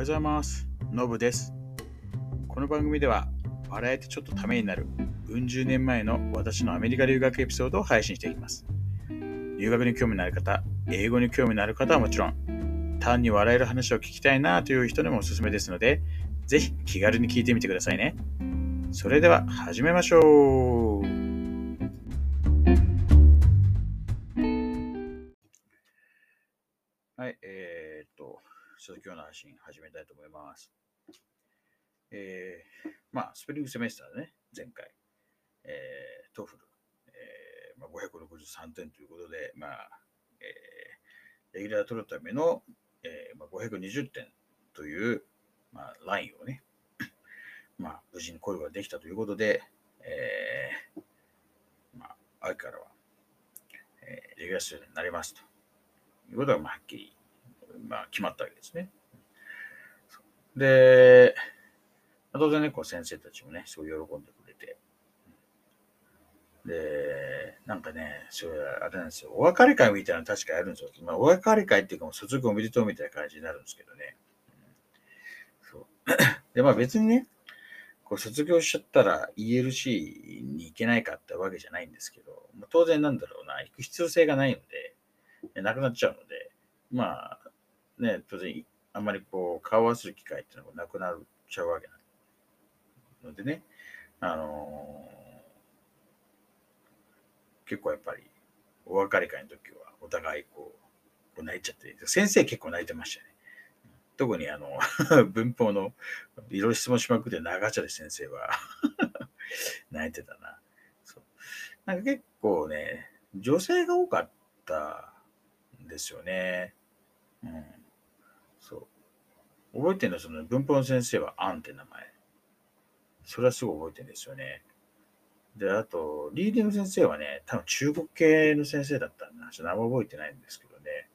はようございます。のぶです。この番組では、笑えてちょっとためになる、うん十年前の私のアメリカ留学エピソードを配信していきます。留学に興味のある方、英語に興味のある方はもちろん、単に笑える話を聞きたいなという人にもおすすめですので、ぜひ気軽に聞いてみてくださいね。それでは始めましょう。と、ちょっと今日の配信始めたいと思います。えー、まあ、 spring semester でね、前回、えー、 TOEFL、えーまあ、563点ということで、まあ、えー、レギュラー取るための、えーまあ、520点という、まあ、ラインをね、まあ、無事に越えができたということで、えー、まあ、秋からは、えー、レギュラー出場になりますと。いうことが、まあ、はっきり、まあ、決まったわけですね。で、当然ね、こう先生たちもね、すごい喜んでくれて、で、なんかね、それあれなんですよ、お別れ会みたいなの確かやるんですよ。まあ、お別れ会っていうか、もう卒業おめでとうみたいな感じになるんですけどね。そう で、まあ別にね、こう卒業しちゃったら ELC に行けないかってわけじゃないんですけど、まあ、当然なんだろうな、行く必要性がないので、なくなっちゃうので、まあね、当然あんまりこう顔を合わせる機会っていうのがなくなっちゃうわけなのでね、あのー結構やっぱりお別れ会の時はお互いこうこう泣いちゃって、先生結構泣いてましたね。特にあの 文法のいろいろ質問しまくって長茶で先生は 泣いてたな。そうなんか結構ね、女性が多かったんですよね。うん。覚えてるのはその文法の先生はアンって名前。それはすごい覚えてるんですよね。で、あと、リーディング先生はね、多分中国系の先生だったんだ。ちょっと名前覚えてないんですけどね。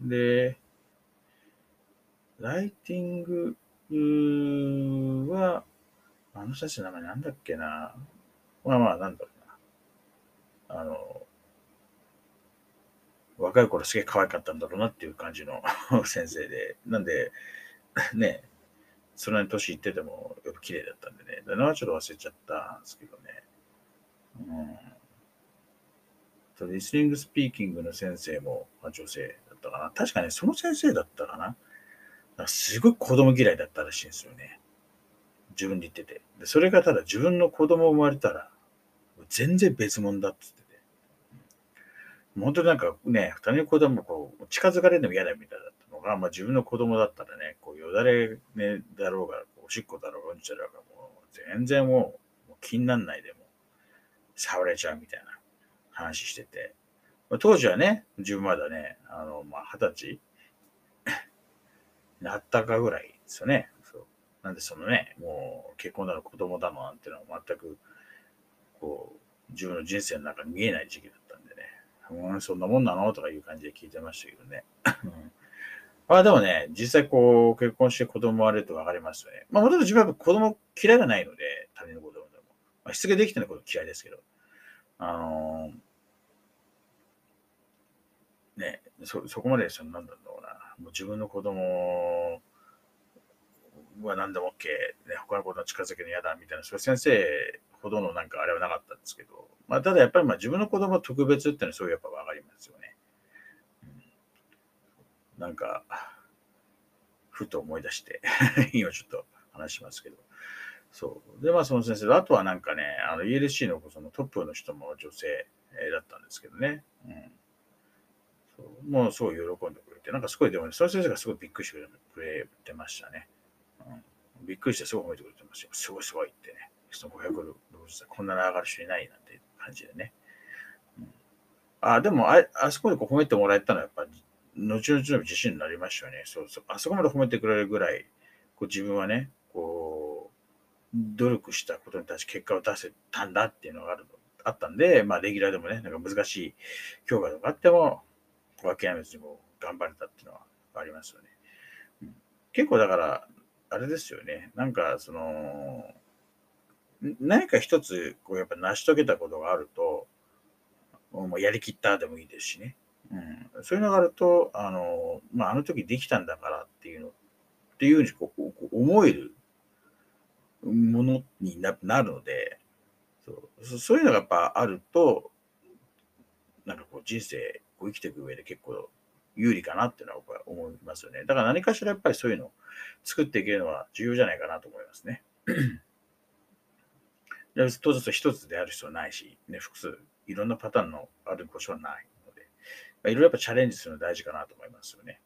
で、ライティングは、あの先生の名前なんだっけな。まあまあ、なんだろうな。あの、若い頃すげえ可愛かったんだろうなっていう感じの 先生で、なんで、ね、そんなに年いっててもやっぱ綺麗だったんでね、名前はちょっと忘れちゃったんですけどね。うん。とリスニングスピーキングの先生もまあ女性だったかな。確かね、その先生だったかな。かすごい子供嫌いだったらしいんですよね。自分で言ってて。でそれがただ自分の子供生まれたら、全然別物だって言って。本当になんかね、二人の子供こう近づかれるのも嫌だみたいだったのが、まあ自分の子供だったらね、こうよだれ、ね、だろうが、おしっこだろうが、うんちだろうが、もう全然もうもう気になんないでも触れちゃうみたいな話してて。まあ当時はね、自分まだね、あの、まあ二十歳 なったかぐらいですよね。そうなんでそのね、もう結婚だの子供だのなんていうのは全く、こう、自分の人生の中に見えない時期だった、うん、そんなもんなの？とかいう感じで聞いてましたけどね。まあでもね、実際こう、結婚して子供生まれると分かりますよね。まあもともと自分は子供嫌いがないので、他人の子供でも。まあ、しつけできてないこと嫌いですけど。あのーね、そ、そこまでそのなんだろうな、もう自分の子供は何でも OK、ね、他の子と近づけるの嫌だみたいな、それ先生ほどのなんかあれはなかったんですけど、まあただやっぱりまあ自分の子供特別っていうのはそういうやっぱ分かりますよね。なんか、ふと思い出して、今ちょっと話しますけど。そう。で、まあその先生と、あとはなんかね、あの ELC のそのトップの人も女性だったんですけどね。うん。そうもうすごい喜んでくれて、なんかすごいでもね、その先生がすごいびっくりしてくれてましたね。うん、びっくりしてすごい褒めてくれてましたよ。すごいすごいってね。そのこんなに上がる人いないなんて感じでね。うん、あ、でもあ、あそこでこう褒めてもらえたのはやっぱ、後々の自信になりましたよね。そうそう。あそこまで褒めてくれるぐらい、こう自分はね、こう、努力したことに対して結果を出せたんだっていうのがあるあったんで、まあ、レギュラーでもね、なんか難しい評価とかあっても、諦めずにも頑張れたっていうのはありますよね。結構だから、あれですよね。なんか、その、何か一つ、こう、やっぱ成し遂げたことがあると、もうやりきったでもいいですしね。うん、そういうのがあると、あの、まあ、あの時できたんだからっていうの、っていうふうにこうこう思えるものになるのでそうそ、そういうのがやっぱあると、なんかこう人生こう生きていく上で結構有利かなっていうのは僕は思いますよね。だから何かしらやっぱりそういうのを作っていけるのは重要じゃないかなと思いますね。当然一つである必要ないし、ね、複数、いろんなパターンのあることはないので、いろいろやっぱチャレンジするの大事かなと思いますよね。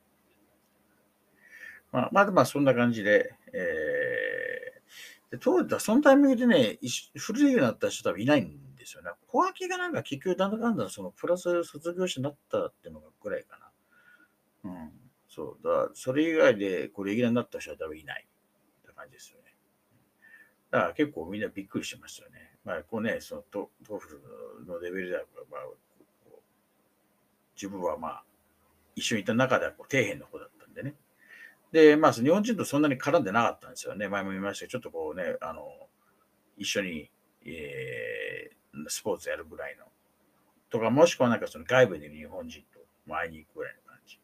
まあ、まあ、まあ、そんな感じで、えー、で当時はそのタイミングでね、フルリーグになった人多分いないんですよね。小脇がなんか結局だんだんだんだんそのプラス卒業者になったっていうのがぐらいかな。うん。そう。だそれ以外でこうレギュラーになった人は多分いないって感じですよね。だから結構みんなびっくりしましたよね。まあ、こうね、そのトトフルのレベルでは、まあ、自分はまあ、一緒にいた中ではこう底辺の方だったんでね。で、まあ、日本人とそんなに絡んでなかったんですよね。前も言いましたけど、ちょっとこうね、あの、一緒に、えー、スポーツやるぐらいの。とか、もしくはなんかその外部で日本人と会いに行くぐらいの感じ。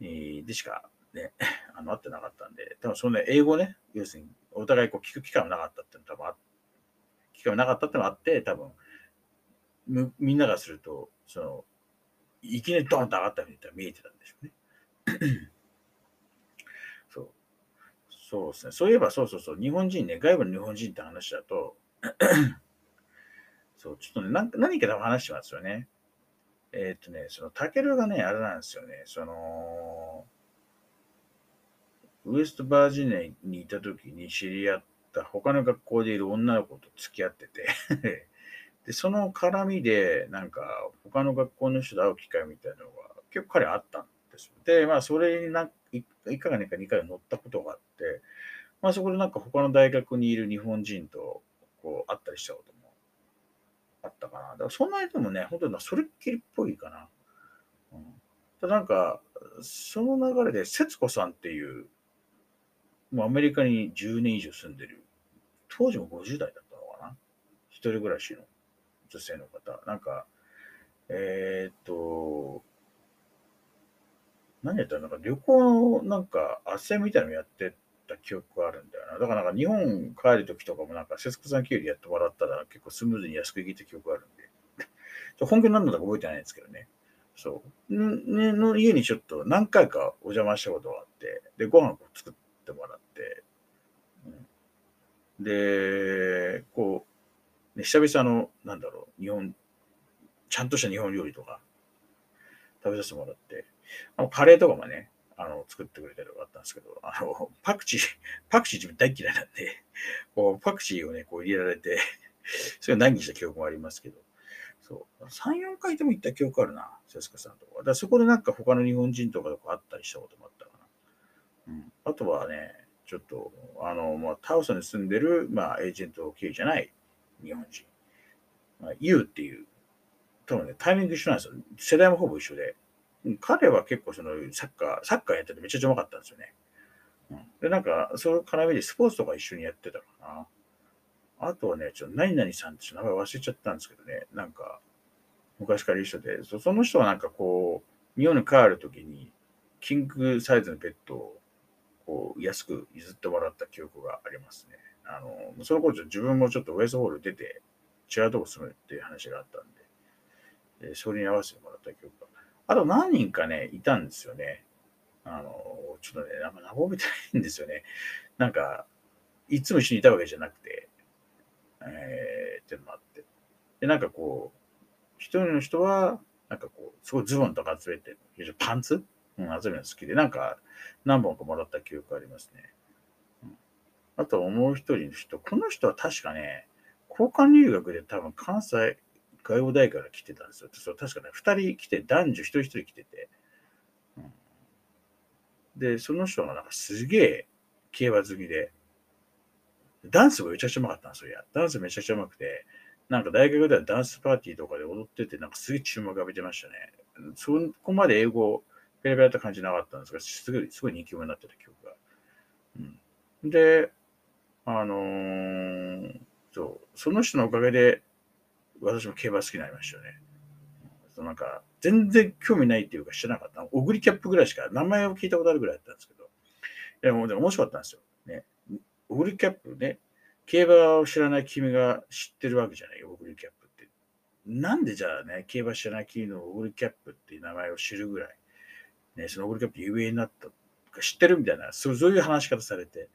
えー、でしかね、あの、会ってなかったんで、多分その、ね、英語ね、要するにお互いこう聞く機会もなかったっていうの多分あ機会もなかったっていうのあって、多分むみんながすると、その、いきなりドンと上がったみたいな見えてたんでしょうね。そう。そうですね。そういえば、そうそうそう、日本人ね、外部の日本人って話だと、そう、ちょっとね、何何かでも話してますよね。えー、っとね、その、タケルがね、あれなんですよね、その、ウエストバージニアにいた時に知り合った他の学校でいる女の子と付き合ってて で、その絡みで、なんか他の学校の人と会う機会みたいなのが結構彼あったんですよ。で、まあそれにな1回か2回2回乗ったことがあって、まあそこでなんか他の大学にいる日本人とこう会ったりしたこともあったかな。だからそんなにでもね、本当にそれっきりっぽいかな。うん、ただなんか、その流れで節子さんっていうもうアメリカに10年以上住んでる。当時も50代だったのかな一人暮らしの女性の方。なんか、えー、っと、何やったなんか旅行のなんか斡旋みたいなのやってた記憶があるんだよな。だからなんか日本帰るときとかもなんか節子さん経由でやってもらったら結構スムーズに安く行きた記憶があるんで。本気なんだか覚えてないんですけどね。そう。ね、の家にちょっと何回かお邪魔したことがあって、で、ご飯を作って、ってもらって、で、こう、ね、久々の、なんだろう、日本、ちゃんとした日本料理とか食べさせてもらって、あのカレーとかもね、あの、作ってくれたりとかあったんですけど、あの、パクチー、パクチー自分大嫌いなんで、こう、パクチーをね、こう入れられて、それを何にした記憶もありますけど、そう、3、4回でも行った記憶あるな、セスカさんとか。だそこでなんか他の日本人とかとか会ったりしたこともあっ。あとはね、ちょっと、あの、まあ、タウソに住んでる、まあ、エージェント経由じゃない日本人。まあ、ユウっていう、多分ね、タイミング一緒なんですよ。世代もほぼ一緒で。彼は結構そのサッカー、サッカーやっててめちゃくちゃうまかったんですよね。うん、で、なんか、その絡みでスポーツとか一緒にやってたかな。あとはね、ちょっと何々さんって名前忘れちゃったんですけどね、なんか、昔から一緒で、その人はなんかこう、日本に帰るときに、キングサイズのベッドをこう安く譲ってもらった記憶がありますね。あの、その頃自分もちょっとウェイスホール出て違うとこ住むっていう話があったんで、でそれに合わせてもらった記憶が。あと何人かね、いたんですよね。あの、ちょっとね、なんか覚えてないんですよね。なんか、いつも一緒にいたわけじゃなくて、えー、っていうのもあって。で、なんかこう、一人の人は、なんかこう、すごいズボンとか集めて、パンツうん、集めるの好きで、なんか何本かもらった記憶ありますね。うん、あともう一人の人、この人は確かね、交換留学で多分関西外語大から来てたんですよ。そ確かね、二人来て、男女一人一人来てて、うん。で、その人がなんかすげえ競馬好きで、ダンスがめちゃくちゃうまかったんですよ。ダンスめちゃくちゃうまくて、なんか大学ではダンスパーティーとかで踊ってて、なんかすげえ注目浴びてましたね。そこまで英語ペラペラって感じなかったんですが、すごい、すごい人気者になってた記憶が。うん。で、あのー、そう、その人のおかげで、私も競馬好きになりましたよね。なんか、全然興味ないっていうか知らなかった。オグリキャップぐらいしか、名前を聞いたことあるぐらいだったんですけど、いや、もでも面白かったんですよ。ね。オグリキャップね、競馬を知らない君が知ってるわけじゃないよ、オグリキャップって。なんでじゃあね、競馬知らない君のオグリキャップっていう名前を知るぐらい、ね、そのオグリキャップ有名になったか知ってるみたいな、そういう話し方されて、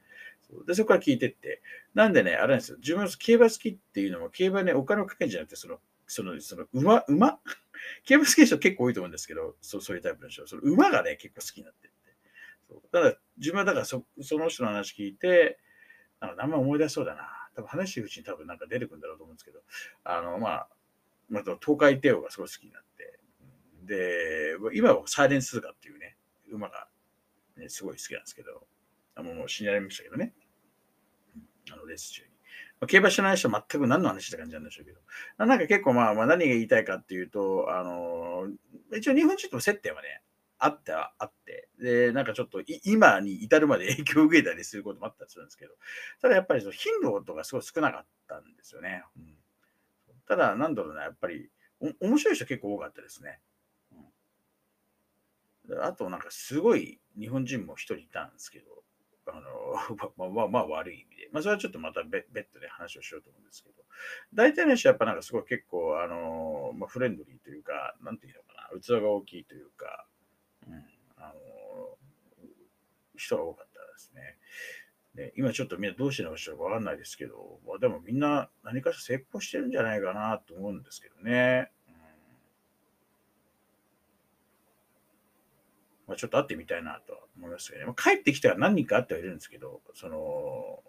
で、そこから聞いてって、なんでね、あれなんですよ、自分は競馬好きっていうのも、競馬ね、お金をかけるんじゃなくて、その、その、その馬、馬？競馬好きな人結構多いと思うんですけど、そうそういうタイプの人、その馬がね、結構好きになってって。そうだ、自分はだからそその人の話聞いて、なんか名前思い出しそうだな。多分話してるうちに多分なんか出てくるんだろうと思うんですけど、あの、まあ、まあ、東海帝王がすごい好きになって、で、今はサイレンスーガっていうね、馬が、ね、すごい好きなんですけど、あもう死にられましたけどね。あのレース中に。まあ、競馬知らない人は全く何の話って感じなんでしょうけど、なんか結構まあ、まあ、何が言いたいかっていうと、あのー、一応日本人との接点はね、あってはあって、で、なんかちょっと今に至るまで影響を受けたりすることもあったりするんですけど、ただやっぱりその頻度とかすごい少なかったんですよね。うん、ただ、なんだろうな、やっぱりお面白い人結構多かったですね。あと、なんかすごい日本人も一人いたんですけど、あの、まあ、まあ、まあ、悪い意味で。まあ、それはちょっとまた別途で話をしようと思うんですけど、大体の人はやっぱなんかすごい結構、あの、まあ、フレンドリーというか、なんていうのかな、器が大きいというか、うん、あの、人が多かったですね。で今ちょっとみんなどうしてのかちょっとわかんないですけど、まあ、でもみんな何かしら成功してるんじゃないかなと思うんですけどね。まあ、ちょっと会ってみたいなと思いますけどね。まあ、帰ってきたら何人か会ってはいるんですけど、その、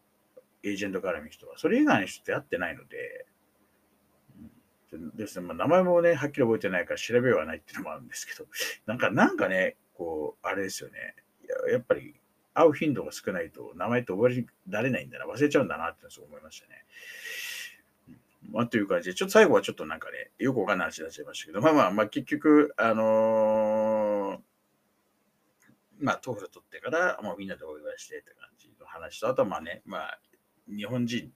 エージェントから見る人は。それ以外の人って会ってないので、うん、ですね、まあ、名前もね、はっきり覚えてないから調べようはないっていうのもあるんですけど、なんか、なんかね、こう、あれですよね。やっぱり、会う頻度が少ないと名前って覚えられないんだな、忘れちゃうんだなってそう思いましたね。まあ、という感じで、ちょっと最後はちょっとなんかね、よくわかんない話になっちゃいましたけど、まあまあ、まあ結局、あのーまあ、 TOEFL 取ってから、もうみんなでお祝いしてって感じの話と、あとはまあね、まあ、日本人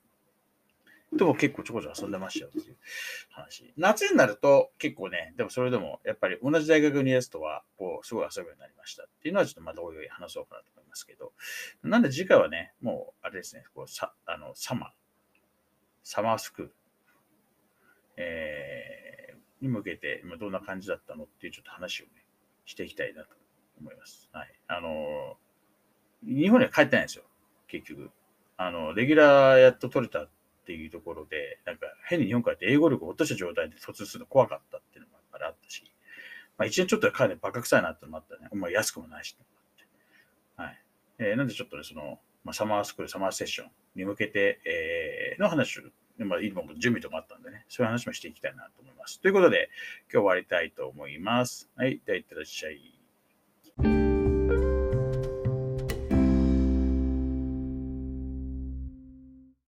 とも結構ちょこちょこ遊んでましたよっていう話。夏になると結構ね、でもそれでもやっぱり同じ大学にやつとは、こう、すごい遊ぶようになりましたっていうのはちょっとまたおいおい話そうかなと思いますけど。なんで次回はね、もう、あれですね、こう、さ、あの、サマー、サマースクール、えー、に向けて、今どんな感じだったのっていうちょっと話をね、していきたいなと思います。はい。あの、日本には帰ってないんですよ。結局。あの、レギュラーやっと取れたっていうところで、なんか変に日本からって英語力を落とした状態で突するの怖かったっていうのもやっぱりあったし、まあ一年ちょっと彼、バカ臭いなってのもあったね。まあ安くもないし、はい。えー、なんでちょっとね、その、まあ、サマースクール、サマーセッションに向けて、えー、の話を、まあ、今も準備とかあったんでね、そういう話もしていきたいなと思います。ということで、今日終わりたいと思います。はい。では、いってらっしゃい。